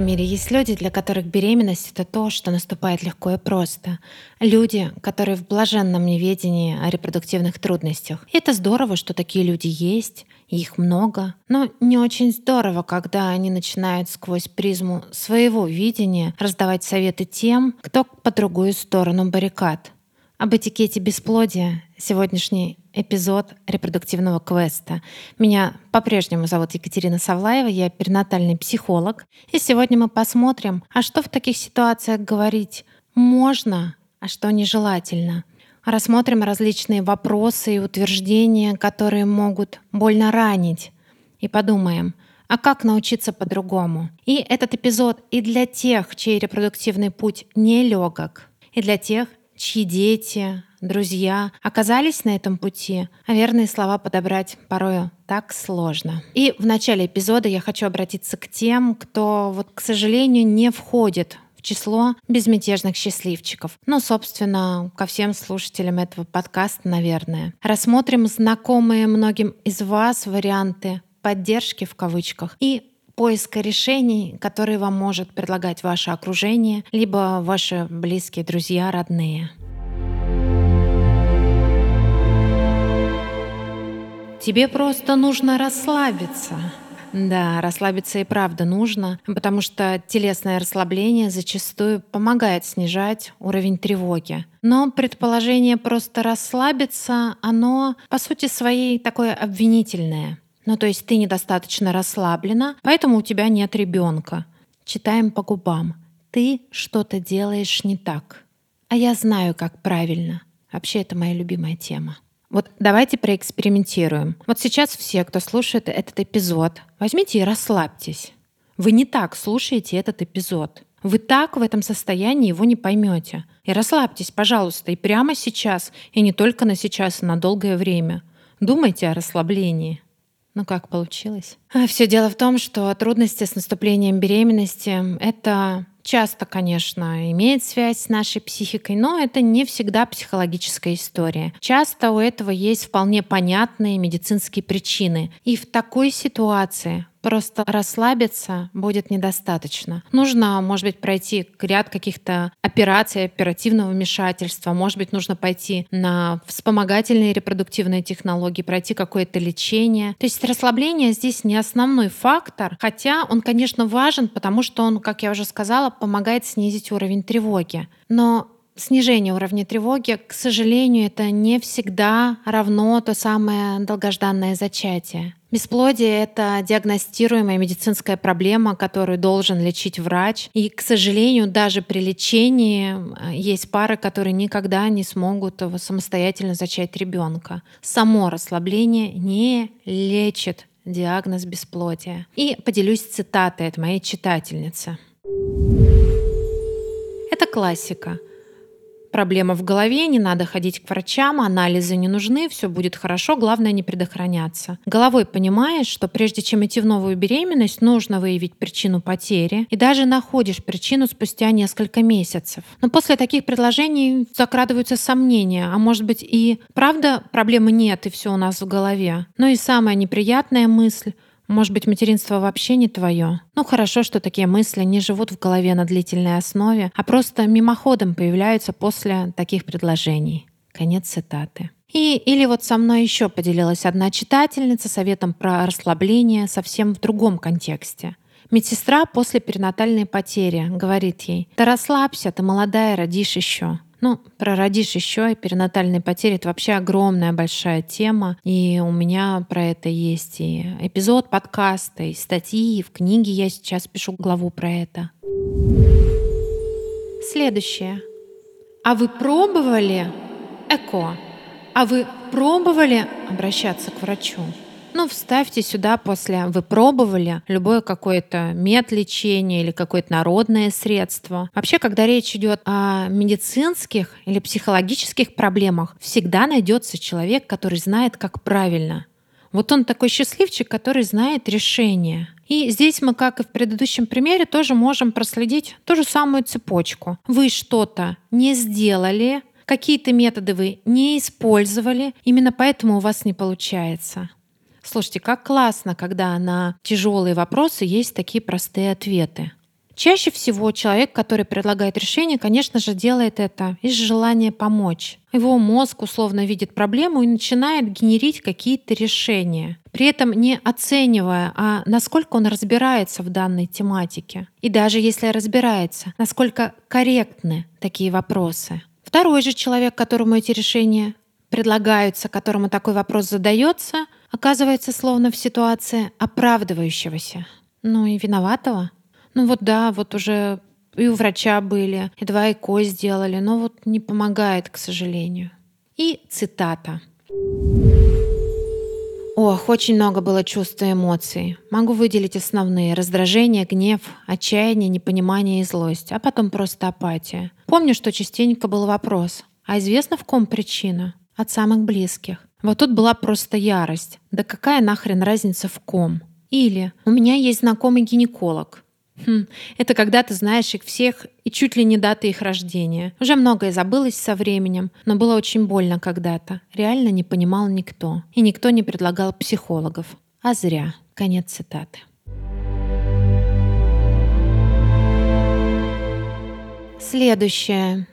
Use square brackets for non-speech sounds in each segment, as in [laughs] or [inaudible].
этом мире есть люди, для которых беременность — это то, что наступает легко и просто. Люди, которые в блаженном неведении о репродуктивных трудностях. И это здорово, что такие люди есть, их много. Но не очень здорово, когда они начинают сквозь призму своего видения раздавать советы тем, кто по другую сторону баррикад. Об этикете бесплодия сегодняшний эпизод репродуктивного квеста. Меня по-прежнему зовут Екатерина Савлаева, я перинатальный психолог. И сегодня мы посмотрим, а что в таких ситуациях говорить можно, а что нежелательно. Рассмотрим различные вопросы и утверждения, которые могут больно ранить. И подумаем, а как научиться по-другому? И этот эпизод и для тех, чей репродуктивный путь не легок, и для тех, чьи дети, друзья оказались на этом пути, а верные слова подобрать порою так сложно. И в начале эпизода я хочу обратиться к тем, кто, вот, к сожалению, не входит в число безмятежных счастливчиков. Ну, собственно, ко всем слушателям этого подкаста, наверное. Рассмотрим знакомые многим из вас варианты поддержки в кавычках и поиска решений, которые вам может предлагать ваше окружение, либо ваши близкие друзья, родные. Тебе просто нужно расслабиться. Да, расслабиться и правда нужно, потому что телесное расслабление зачастую помогает снижать уровень тревоги. Но предположение просто расслабиться, оно по сути своей такое обвинительное. Ну то есть ты недостаточно расслаблена, поэтому у тебя нет ребенка. Читаем по губам. Ты что-то делаешь не так. А я знаю, как правильно. Вообще это моя любимая тема. Вот давайте проэкспериментируем. Вот сейчас все, кто слушает этот эпизод, возьмите и расслабьтесь. Вы не так слушаете этот эпизод. Вы так в этом состоянии его не поймете. И расслабьтесь, пожалуйста, и прямо сейчас, и не только на сейчас, а на долгое время. Думайте о расслаблении. Ну как получилось? А, Все дело в том, что трудности с наступлением беременности — это часто, конечно, имеет связь с нашей психикой, но это не всегда психологическая история. Часто у этого есть вполне понятные медицинские причины. И в такой ситуации Просто расслабиться будет недостаточно. Нужно, может быть, пройти ряд каких-то операций, оперативного вмешательства. Может быть, нужно пойти на вспомогательные репродуктивные технологии, пройти какое-то лечение. То есть расслабление здесь не основной фактор, хотя он, конечно, важен, потому что он, как я уже сказала, помогает снизить уровень тревоги. Но снижение уровня тревоги, к сожалению, это не всегда равно то самое долгожданное зачатие. Бесплодие — это диагностируемая медицинская проблема, которую должен лечить врач. И, к сожалению, даже при лечении э, есть пары, которые никогда не смогут самостоятельно зачать ребенка. Само расслабление не лечит диагноз бесплодия. И поделюсь цитатой от моей читательницы. Это классика — Проблема в голове, не надо ходить к врачам, анализы не нужны, все будет хорошо, главное не предохраняться. Головой понимаешь, что прежде чем идти в новую беременность, нужно выявить причину потери, и даже находишь причину спустя несколько месяцев. Но после таких предложений закрадываются сомнения, а может быть и правда проблемы нет, и все у нас в голове. Но и самая неприятная мысль может быть, материнство вообще не твое? Ну хорошо, что такие мысли не живут в голове на длительной основе, а просто мимоходом появляются после таких предложений. Конец цитаты. И, или вот со мной еще поделилась одна читательница советом про расслабление совсем в другом контексте. Медсестра после перинатальной потери говорит ей, «Да расслабься, ты молодая, родишь еще». Ну, про родишь еще и перинатальные потери — это вообще огромная большая тема. И у меня про это есть и эпизод подкаста, и статьи, и в книге я сейчас пишу главу про это. Следующее. А вы пробовали ЭКО? А вы пробовали обращаться к врачу? Ну, вставьте сюда после «вы пробовали» любое какое-то медлечение или какое-то народное средство. Вообще, когда речь идет о медицинских или психологических проблемах, всегда найдется человек, который знает, как правильно. Вот он такой счастливчик, который знает решение. И здесь мы, как и в предыдущем примере, тоже можем проследить ту же самую цепочку. Вы что-то не сделали, какие-то методы вы не использовали, именно поэтому у вас не получается. Слушайте, как классно, когда на тяжелые вопросы есть такие простые ответы. Чаще всего человек, который предлагает решение, конечно же, делает это из желания помочь. Его мозг условно видит проблему и начинает генерить какие-то решения, при этом не оценивая, а насколько он разбирается в данной тематике. И даже если разбирается, насколько корректны такие вопросы. Второй же человек, которому эти решения предлагаются, которому такой вопрос задается, оказывается словно в ситуации оправдывающегося, ну и виноватого. Ну вот да, вот уже и у врача были, и два ЭКО сделали, но вот не помогает, к сожалению. И цитата. Ох, очень много было чувств и эмоций. Могу выделить основные. Раздражение, гнев, отчаяние, непонимание и злость. А потом просто апатия. Помню, что частенько был вопрос. А известно, в ком причина? От самых близких. Вот тут была просто ярость. Да какая нахрен разница в ком? Или у меня есть знакомый гинеколог. Хм, это когда ты знаешь их всех и чуть ли не даты их рождения. Уже многое забылось со временем, но было очень больно когда-то. Реально не понимал никто. И никто не предлагал психологов. А зря. Конец цитаты. Следующее.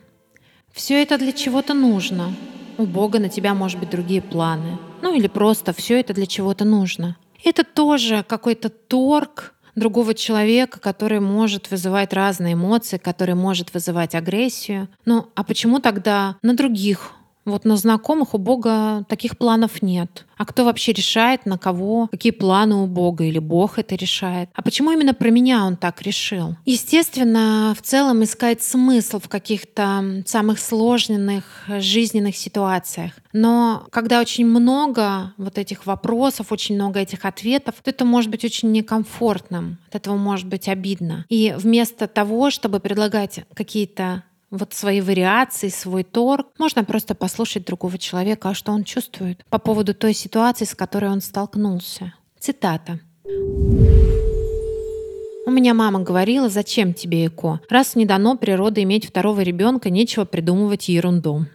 Все это для чего-то нужно. У Бога на тебя, может быть, другие планы. Ну или просто все это для чего-то нужно. Это тоже какой-то торг другого человека, который может вызывать разные эмоции, который может вызывать агрессию. Ну, а почему тогда на других вот на знакомых у Бога таких планов нет. А кто вообще решает, на кого, какие планы у Бога, или Бог это решает? А почему именно про меня он так решил? Естественно, в целом искать смысл в каких-то самых сложных жизненных ситуациях. Но когда очень много вот этих вопросов, очень много этих ответов, то это может быть очень некомфортным. От этого может быть обидно. И вместо того, чтобы предлагать какие-то вот свои вариации, свой торг. Можно просто послушать другого человека, а что он чувствует по поводу той ситуации, с которой он столкнулся. Цитата. У меня мама говорила, зачем тебе ЭКО? Раз не дано природы иметь второго ребенка, нечего придумывать ерунду.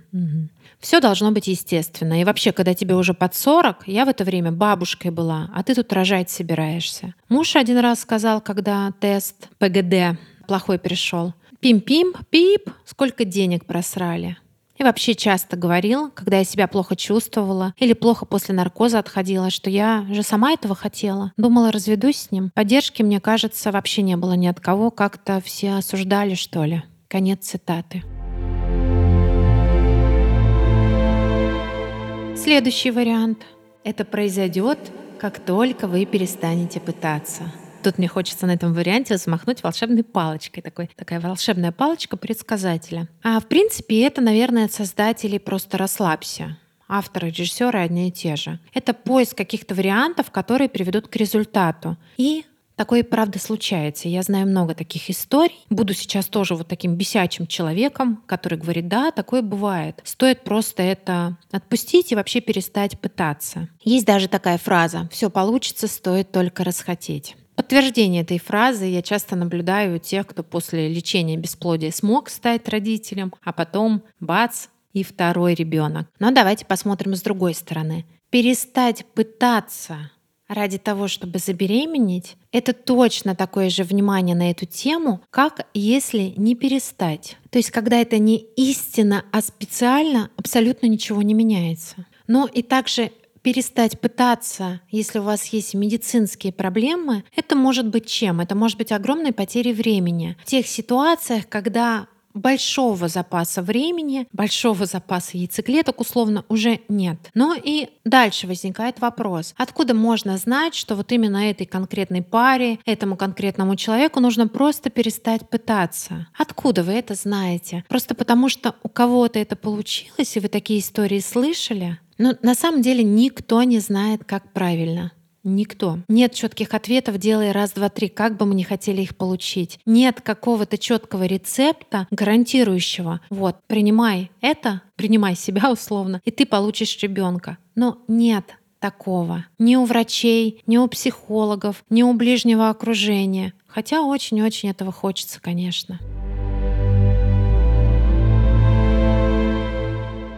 Все должно быть естественно. И вообще, когда тебе уже под 40, я в это время бабушкой была, а ты тут рожать собираешься. Муж один раз сказал, когда тест ПГД плохой пришел. Пим-пим, пип, сколько денег просрали. И вообще часто говорил, когда я себя плохо чувствовала или плохо после наркоза отходила, что я же сама этого хотела. Думала, разведусь с ним. Поддержки, мне кажется, вообще не было ни от кого. Как-то все осуждали, что ли. Конец цитаты. Следующий вариант. Это произойдет, как только вы перестанете пытаться. Тут мне хочется на этом варианте взмахнуть волшебной палочкой. Такой, такая волшебная палочка предсказателя. А в принципе это, наверное, от создателей «Просто расслабься». Авторы, режиссеры одни и те же. Это поиск каких-то вариантов, которые приведут к результату. И Такое, правда, случается. Я знаю много таких историй. Буду сейчас тоже вот таким бесячим человеком, который говорит, да, такое бывает. Стоит просто это отпустить и вообще перестать пытаться. Есть даже такая фраза «все получится, стоит только расхотеть». Подтверждение этой фразы я часто наблюдаю у тех, кто после лечения бесплодия смог стать родителем, а потом бац, и второй ребенок. Но давайте посмотрим с другой стороны. Перестать пытаться ради того, чтобы забеременеть, это точно такое же внимание на эту тему, как если не перестать. То есть, когда это не истина, а специально, абсолютно ничего не меняется. Но и также перестать пытаться, если у вас есть медицинские проблемы, это может быть чем? Это может быть огромной потерей времени. В тех ситуациях, когда большого запаса времени, большого запаса яйцеклеток условно уже нет. Но и дальше возникает вопрос, откуда можно знать, что вот именно этой конкретной паре, этому конкретному человеку нужно просто перестать пытаться? Откуда вы это знаете? Просто потому, что у кого-то это получилось, и вы такие истории слышали? Но на самом деле никто не знает, как правильно. Никто. Нет четких ответов, делай раз, два, три, как бы мы ни хотели их получить. Нет какого-то четкого рецепта, гарантирующего. Вот, принимай это, принимай себя [laughs] условно, и ты получишь ребенка. Но нет такого. Ни у врачей, ни у психологов, ни у ближнего окружения. Хотя очень-очень этого хочется, конечно.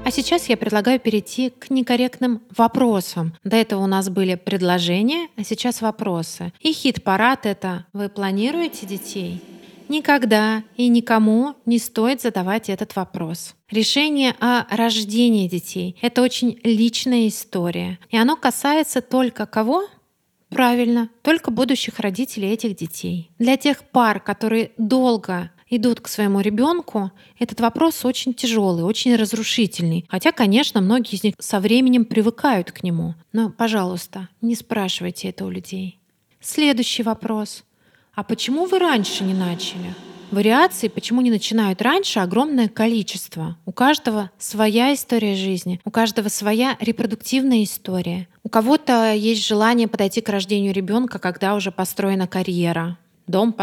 А сейчас я предлагаю перейти к некорректным вопросам. До этого у нас были предложения, а сейчас вопросы. И хит-парад — это «Вы планируете детей?» никогда и никому не стоит задавать этот вопрос. Решение о рождении детей — это очень личная история. И оно касается только кого? Правильно, только будущих родителей этих детей. Для тех пар, которые долго идут к своему ребенку, этот вопрос очень тяжелый, очень разрушительный. Хотя, конечно, многие из них со временем привыкают к нему. Но, пожалуйста, не спрашивайте это у людей. Следующий вопрос. А почему вы раньше не начали? Вариаций, почему не начинают раньше, огромное количество. У каждого своя история жизни, у каждого своя репродуктивная история. У кого-то есть желание подойти к рождению ребенка, когда уже построена карьера, дом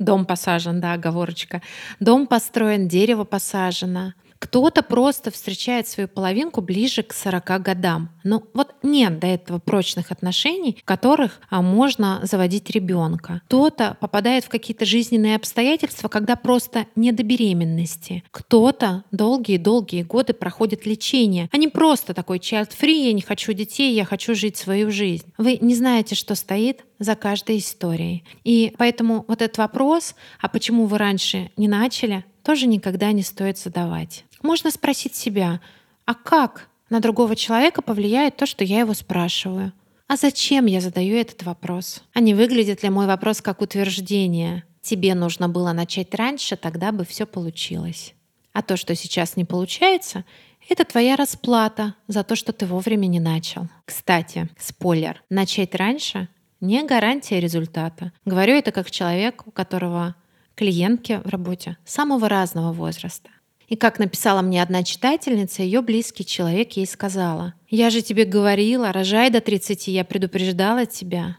Дом посажен, да, оговорочка. Дом построен, дерево посажено. Кто-то просто встречает свою половинку ближе к 40 годам. Ну вот нет до этого прочных отношений, в которых а, можно заводить ребенка. Кто-то попадает в какие-то жизненные обстоятельства, когда просто не до беременности. Кто-то долгие-долгие годы проходит лечение, а просто такой child-free, я не хочу детей, я хочу жить свою жизнь. Вы не знаете, что стоит за каждой историей. И поэтому вот этот вопрос, а почему вы раньше не начали, тоже никогда не стоит задавать. Можно спросить себя, а как на другого человека повлияет то, что я его спрашиваю? А зачем я задаю этот вопрос? А не выглядит ли мой вопрос как утверждение? Тебе нужно было начать раньше, тогда бы все получилось. А то, что сейчас не получается, это твоя расплата за то, что ты вовремя не начал. Кстати, спойлер, начать раньше не гарантия результата. Говорю это как человек, у которого клиентки в работе самого разного возраста. И как написала мне одна читательница, ее близкий человек ей сказала, «Я же тебе говорила, рожай до 30, я предупреждала тебя».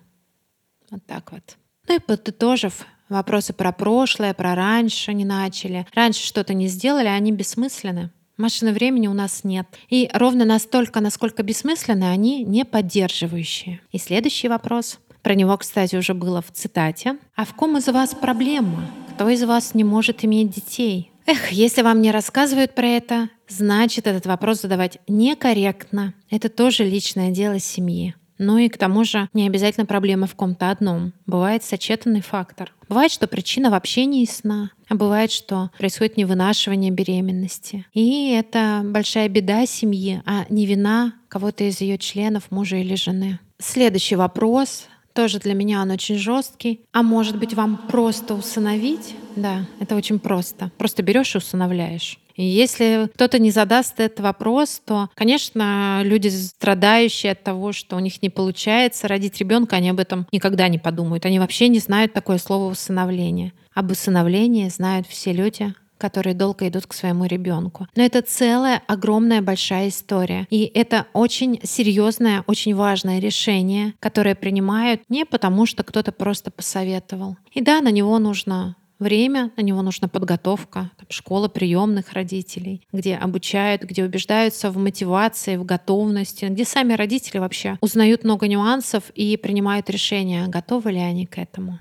Вот так вот. Ну и подытожив, вопросы про прошлое, про раньше не начали, раньше что-то не сделали, они бессмысленны. Машины времени у нас нет. И ровно настолько, насколько бессмысленны, они не поддерживающие. И следующий вопрос. Про него, кстати, уже было в цитате. А в ком из вас проблема? Кто из вас не может иметь детей? Эх, если вам не рассказывают про это, значит этот вопрос задавать некорректно. Это тоже личное дело семьи. Ну и к тому же не обязательно проблема в ком-то одном. Бывает сочетанный фактор. Бывает, что причина вообще не ясна, а бывает, что происходит невынашивание беременности. И это большая беда семьи, а не вина кого-то из ее членов, мужа или жены. Следующий вопрос тоже для меня он очень жесткий. А может быть, вам просто усыновить? Да, это очень просто. Просто берешь и усыновляешь. И если кто-то не задаст этот вопрос, то, конечно, люди, страдающие от того, что у них не получается родить ребенка, они об этом никогда не подумают. Они вообще не знают такое слово усыновление. Об усыновлении знают все люди, которые долго идут к своему ребенку. Но это целая огромная большая история. И это очень серьезное, очень важное решение, которое принимают не потому, что кто-то просто посоветовал. И да, на него нужно время, на него нужна подготовка, там, школа приемных родителей, где обучают, где убеждаются в мотивации, в готовности, где сами родители вообще узнают много нюансов и принимают решение, готовы ли они к этому.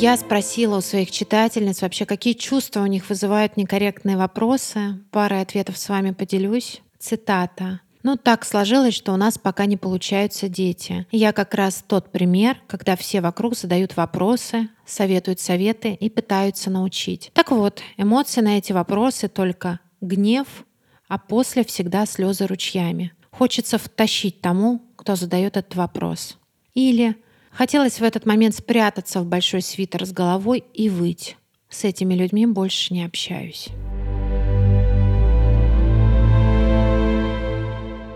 Я спросила у своих читательниц вообще, какие чувства у них вызывают некорректные вопросы. Парой ответов с вами поделюсь. Цитата. Ну, так сложилось, что у нас пока не получаются дети. Я как раз тот пример, когда все вокруг задают вопросы, советуют советы и пытаются научить. Так вот, эмоции на эти вопросы только гнев, а после всегда слезы ручьями. Хочется втащить тому, кто задает этот вопрос. Или Хотелось в этот момент спрятаться в большой свитер с головой и выть. С этими людьми больше не общаюсь.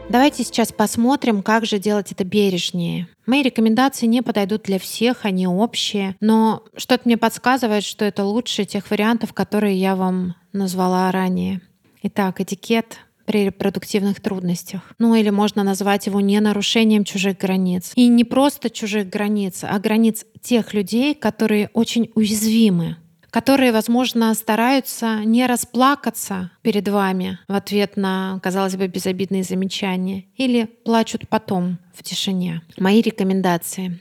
Давайте сейчас посмотрим, как же делать это бережнее. Мои рекомендации не подойдут для всех, они общие, но что-то мне подсказывает, что это лучше тех вариантов, которые я вам назвала ранее. Итак, этикет при репродуктивных трудностях. Ну или можно назвать его не нарушением чужих границ. И не просто чужих границ, а границ тех людей, которые очень уязвимы которые, возможно, стараются не расплакаться перед вами в ответ на, казалось бы, безобидные замечания или плачут потом в тишине. Мои рекомендации.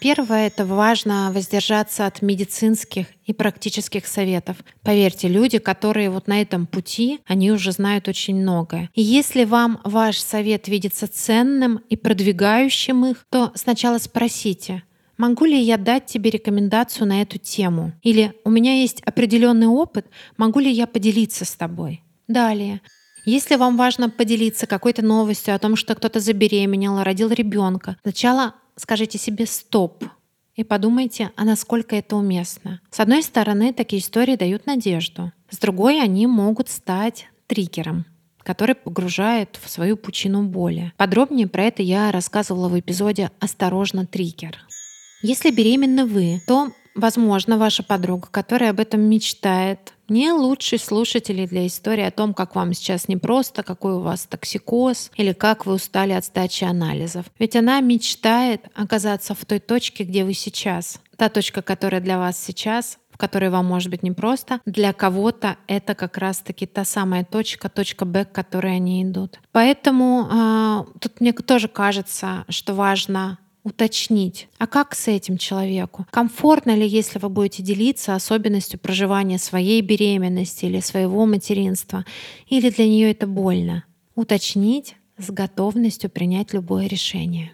Первое — это важно воздержаться от медицинских и практических советов. Поверьте, люди, которые вот на этом пути, они уже знают очень многое. И если вам ваш совет видится ценным и продвигающим их, то сначала спросите, Могу ли я дать тебе рекомендацию на эту тему? Или у меня есть определенный опыт, могу ли я поделиться с тобой? Далее. Если вам важно поделиться какой-то новостью о том, что кто-то забеременел, родил ребенка, сначала скажите себе «стоп», и подумайте, а насколько это уместно. С одной стороны, такие истории дают надежду. С другой, они могут стать триггером который погружает в свою пучину боли. Подробнее про это я рассказывала в эпизоде «Осторожно, триггер». Если беременны вы, то, возможно, ваша подруга, которая об этом мечтает, не лучший слушатель для истории о том, как вам сейчас непросто, какой у вас токсикоз или как вы устали от сдачи анализов. Ведь она мечтает оказаться в той точке, где вы сейчас. Та точка, которая для вас сейчас, в которой вам может быть непросто, для кого-то это как раз-таки та самая точка, точка Б, к которой они идут. Поэтому э, тут мне тоже кажется, что важно уточнить, а как с этим человеку? Комфортно ли, если вы будете делиться особенностью проживания своей беременности или своего материнства? Или для нее это больно? Уточнить с готовностью принять любое решение.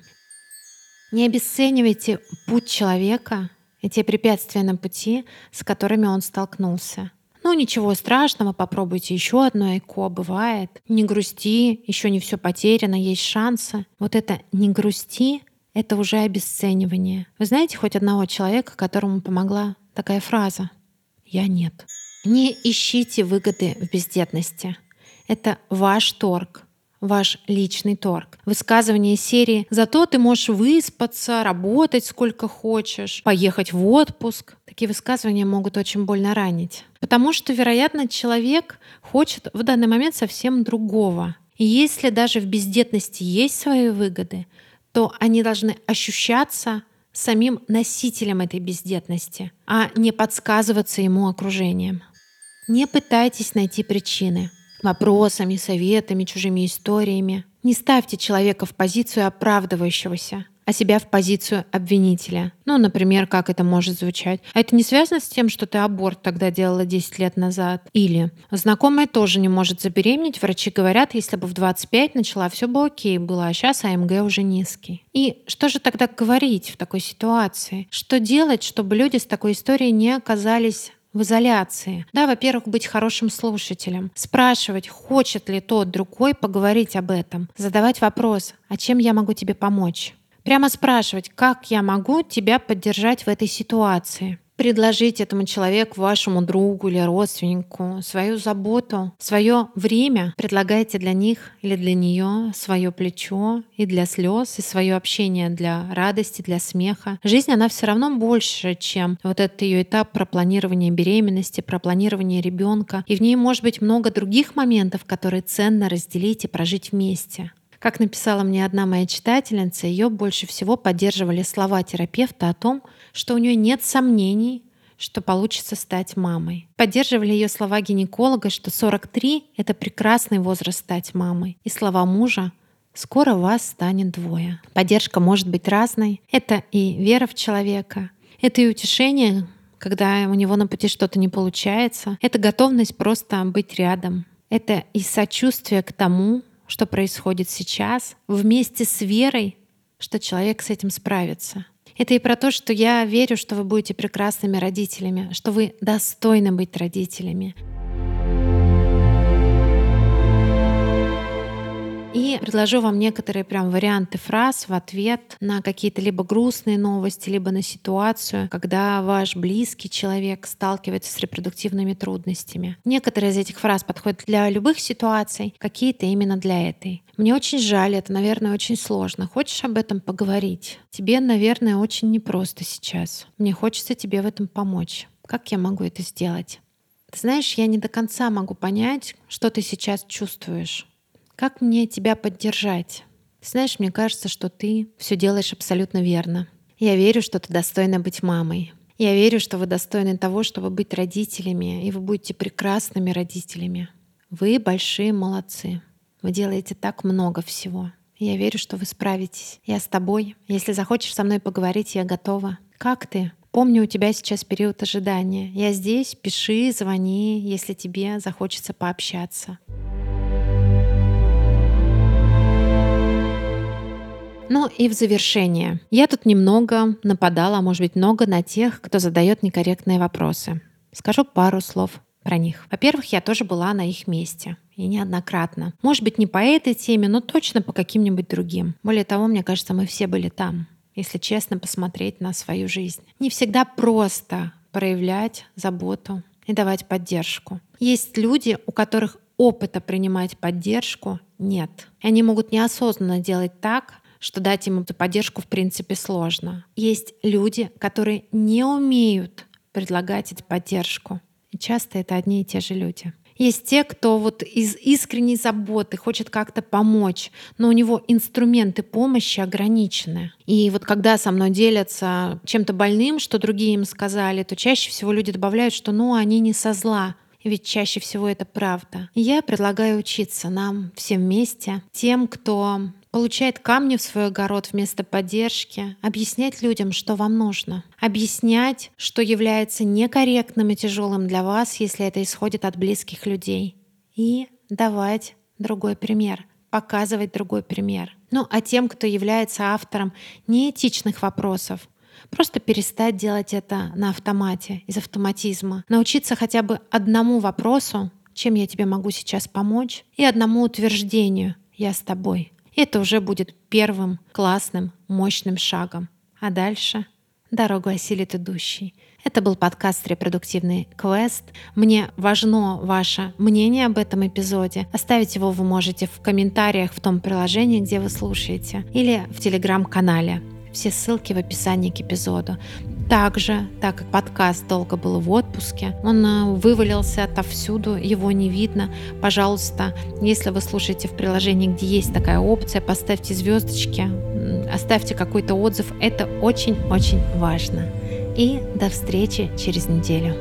Не обесценивайте путь человека и те препятствия на пути, с которыми он столкнулся. Ну, ничего страшного, попробуйте еще одно ЭКО, бывает. Не грусти, еще не все потеряно, есть шансы. Вот это «не грусти» это уже обесценивание. Вы знаете хоть одного человека, которому помогла такая фраза? Я нет. Не ищите выгоды в бездетности. Это ваш торг, ваш личный торг. Высказывание серии «Зато ты можешь выспаться, работать сколько хочешь, поехать в отпуск». Такие высказывания могут очень больно ранить. Потому что, вероятно, человек хочет в данный момент совсем другого. И если даже в бездетности есть свои выгоды, то они должны ощущаться самим носителем этой бездетности, а не подсказываться ему окружением. Не пытайтесь найти причины вопросами, советами, чужими историями. Не ставьте человека в позицию оправдывающегося а себя в позицию обвинителя. Ну, например, как это может звучать. А это не связано с тем, что ты аборт тогда делала 10 лет назад? Или знакомая тоже не может забеременеть, врачи говорят, если бы в 25 начала, все бы окей было, а сейчас АМГ уже низкий. И что же тогда говорить в такой ситуации? Что делать, чтобы люди с такой историей не оказались в изоляции. Да, во-первых, быть хорошим слушателем, спрашивать, хочет ли тот другой поговорить об этом, задавать вопрос, а чем я могу тебе помочь? Прямо спрашивать, как я могу тебя поддержать в этой ситуации. Предложить этому человеку, вашему другу или родственнику свою заботу, свое время. Предлагайте для них или для нее свое плечо и для слез, и свое общение для радости, для смеха. Жизнь, она все равно больше, чем вот этот ее этап про планирование беременности, про планирование ребенка. И в ней может быть много других моментов, которые ценно разделить и прожить вместе. Как написала мне одна моя читательница, ее больше всего поддерживали слова терапевта о том, что у нее нет сомнений, что получится стать мамой. Поддерживали ее слова гинеколога, что 43 — это прекрасный возраст стать мамой. И слова мужа «скоро вас станет двое». Поддержка может быть разной. Это и вера в человека, это и утешение, когда у него на пути что-то не получается. Это готовность просто быть рядом. Это и сочувствие к тому, что происходит сейчас, вместе с верой, что человек с этим справится. Это и про то, что я верю, что вы будете прекрасными родителями, что вы достойны быть родителями. И предложу вам некоторые прям варианты фраз в ответ на какие-то либо грустные новости, либо на ситуацию, когда ваш близкий человек сталкивается с репродуктивными трудностями. Некоторые из этих фраз подходят для любых ситуаций, какие-то именно для этой. Мне очень жаль, это, наверное, очень сложно. Хочешь об этом поговорить? Тебе, наверное, очень непросто сейчас. Мне хочется тебе в этом помочь. Как я могу это сделать? Ты знаешь, я не до конца могу понять, что ты сейчас чувствуешь. Как мне тебя поддержать? Знаешь, мне кажется, что ты все делаешь абсолютно верно. Я верю, что ты достойна быть мамой. Я верю, что вы достойны того, чтобы быть родителями, и вы будете прекрасными родителями. Вы большие молодцы. Вы делаете так много всего. Я верю, что вы справитесь. Я с тобой. Если захочешь со мной поговорить, я готова. Как ты? Помню, у тебя сейчас период ожидания. Я здесь, пиши, звони, если тебе захочется пообщаться. Ну и в завершение. Я тут немного нападала, а может быть много на тех, кто задает некорректные вопросы. Скажу пару слов про них. Во-первых, я тоже была на их месте. И неоднократно. Может быть, не по этой теме, но точно по каким-нибудь другим. Более того, мне кажется, мы все были там, если честно посмотреть на свою жизнь. Не всегда просто проявлять заботу и давать поддержку. Есть люди, у которых опыта принимать поддержку нет. И они могут неосознанно делать так, что дать им эту поддержку в принципе сложно. Есть люди, которые не умеют предлагать эту поддержку. И часто это одни и те же люди. Есть те, кто вот из искренней заботы хочет как-то помочь, но у него инструменты помощи ограничены. И вот когда со мной делятся чем-то больным, что другие им сказали, то чаще всего люди добавляют, что ну они не со зла, ведь чаще всего это правда. Я предлагаю учиться нам всем вместе, тем, кто получает камни в свой огород вместо поддержки, объяснять людям, что вам нужно, объяснять, что является некорректным и тяжелым для вас, если это исходит от близких людей, и давать другой пример, показывать другой пример. Ну а тем, кто является автором неэтичных вопросов, Просто перестать делать это на автомате, из автоматизма. Научиться хотя бы одному вопросу, чем я тебе могу сейчас помочь, и одному утверждению «я с тобой». Это уже будет первым классным, мощным шагом. А дальше дорогу осилит идущий. Это был подкаст «Репродуктивный квест». Мне важно ваше мнение об этом эпизоде. Оставить его вы можете в комментариях в том приложении, где вы слушаете, или в телеграм-канале. Все ссылки в описании к эпизоду. Также, так как подкаст долго был в отпуске, он э, вывалился отовсюду, его не видно. Пожалуйста, если вы слушаете в приложении, где есть такая опция, поставьте звездочки, оставьте какой-то отзыв. Это очень-очень важно. И до встречи через неделю.